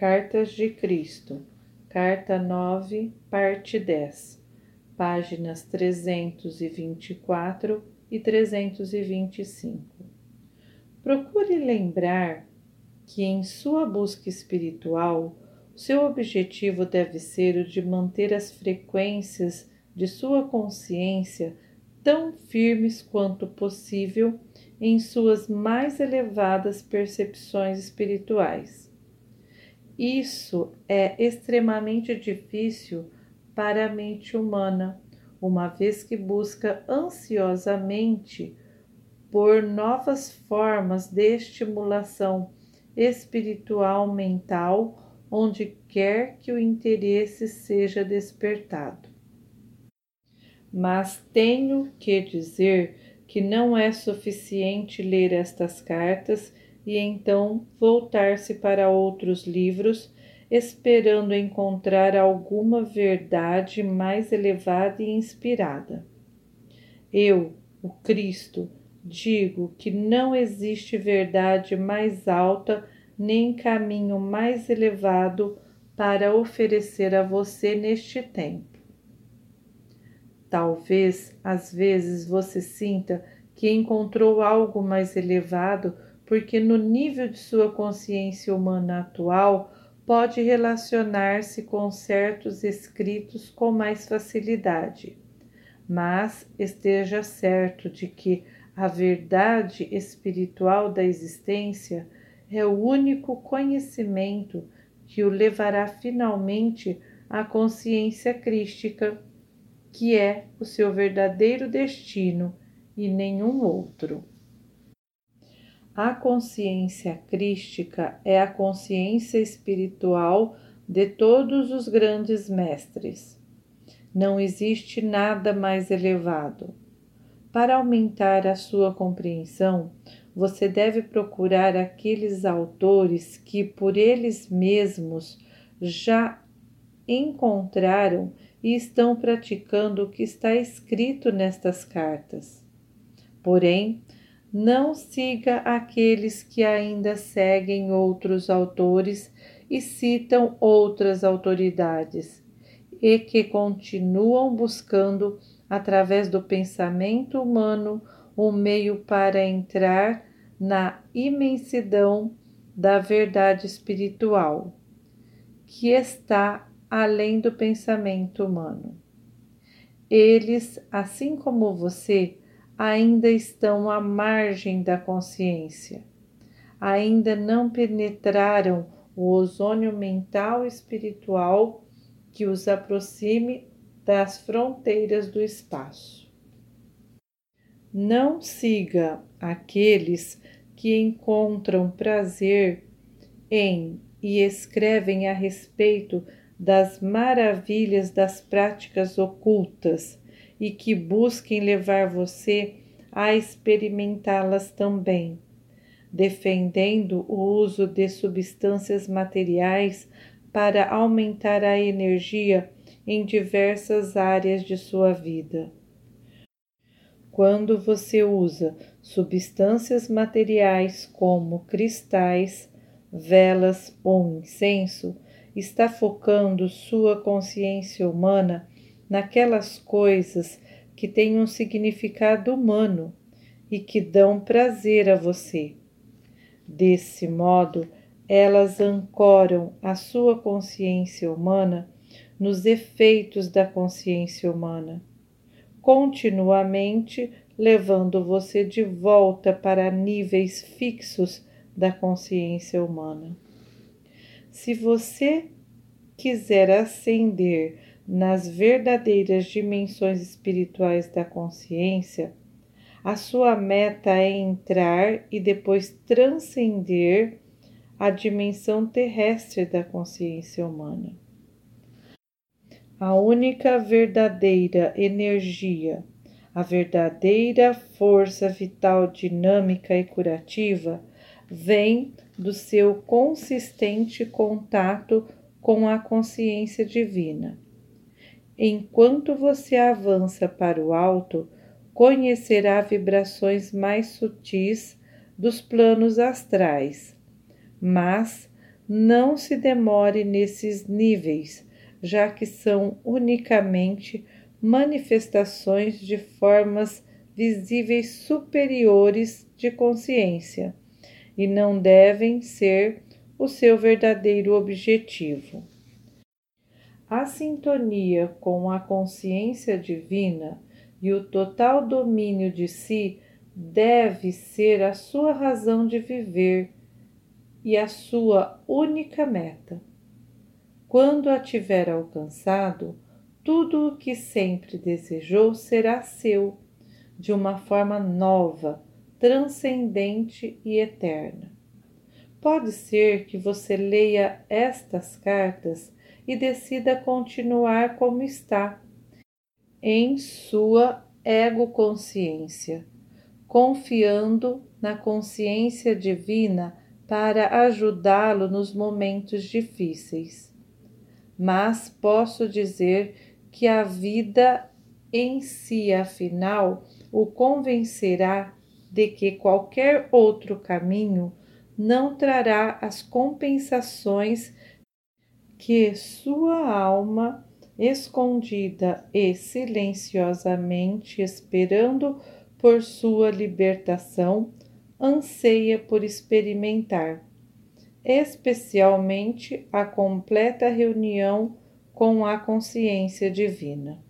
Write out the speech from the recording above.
Cartas de Cristo, Carta 9, parte 10, páginas 324 e 325. Procure lembrar que em sua busca espiritual, seu objetivo deve ser o de manter as frequências de sua consciência tão firmes quanto possível em suas mais elevadas percepções espirituais. Isso é extremamente difícil para a mente humana, uma vez que busca ansiosamente por novas formas de estimulação espiritual mental onde quer que o interesse seja despertado. Mas tenho que dizer que não é suficiente ler estas cartas e então voltar-se para outros livros, esperando encontrar alguma verdade mais elevada e inspirada. Eu, o Cristo, digo que não existe verdade mais alta nem caminho mais elevado para oferecer a você neste tempo. Talvez às vezes você sinta que encontrou algo mais elevado, porque no nível de sua consciência humana atual pode relacionar-se com certos escritos com mais facilidade. Mas esteja certo de que a verdade espiritual da existência é o único conhecimento que o levará finalmente à consciência crística que é o seu verdadeiro destino e nenhum outro. A consciência crística é a consciência espiritual de todos os grandes mestres. Não existe nada mais elevado. Para aumentar a sua compreensão, você deve procurar aqueles autores que por eles mesmos já encontraram e estão praticando o que está escrito nestas cartas. Porém, não siga aqueles que ainda seguem outros autores e citam outras autoridades e que continuam buscando, através do pensamento humano, um meio para entrar na imensidão da verdade espiritual, que está além do pensamento humano. Eles, assim como você, ainda estão à margem da consciência, ainda não penetraram o ozônio mental e espiritual que os aproxime das fronteiras do espaço. Não siga aqueles que encontram prazer em e escrevem a respeito das maravilhas das práticas ocultas e que busquem levar você a experimentá-las também, defendendo o uso de substâncias materiais para aumentar a energia em diversas áreas de sua vida. Quando você usa substâncias materiais como cristais, velas ou incenso, está focando sua consciência humana naquelas coisas que têm um significado humano e que dão prazer a você. Desse modo, elas ancoram a sua consciência humana nos efeitos da consciência humana, continuamente levando você de volta para níveis fixos da consciência humana. Se você quiser ascender nas verdadeiras dimensões espirituais da consciência, a sua meta é entrar e depois transcender a dimensão terrestre da consciência humana. A única verdadeira energia, a verdadeira força vital dinâmica e curativa vem do seu consistente contato com a consciência divina. Enquanto você avança para o alto, conhecerá vibrações mais sutis dos planos astrais, mas não se demore nesses níveis, já que são unicamente manifestações de formas visíveis superiores de consciência e não devem ser o seu verdadeiro objetivo. A sintonia com a consciência divina e o total domínio de si deve ser a sua razão de viver e a sua única meta. Quando a tiver alcançado, tudo o que sempre desejou será seu, de uma forma nova, transcendente e eterna. Pode ser que você leia estas cartas e decida continuar como está, em sua ego-consciência, confiando na consciência divina para ajudá-lo nos momentos difíceis. Mas posso dizer que a vida em si, afinal, o convencerá de que qualquer outro caminho não trará as compensações que sua alma, escondida e silenciosamente esperando por sua libertação, anseia por experimentar, especialmente a completa reunião com a consciência divina.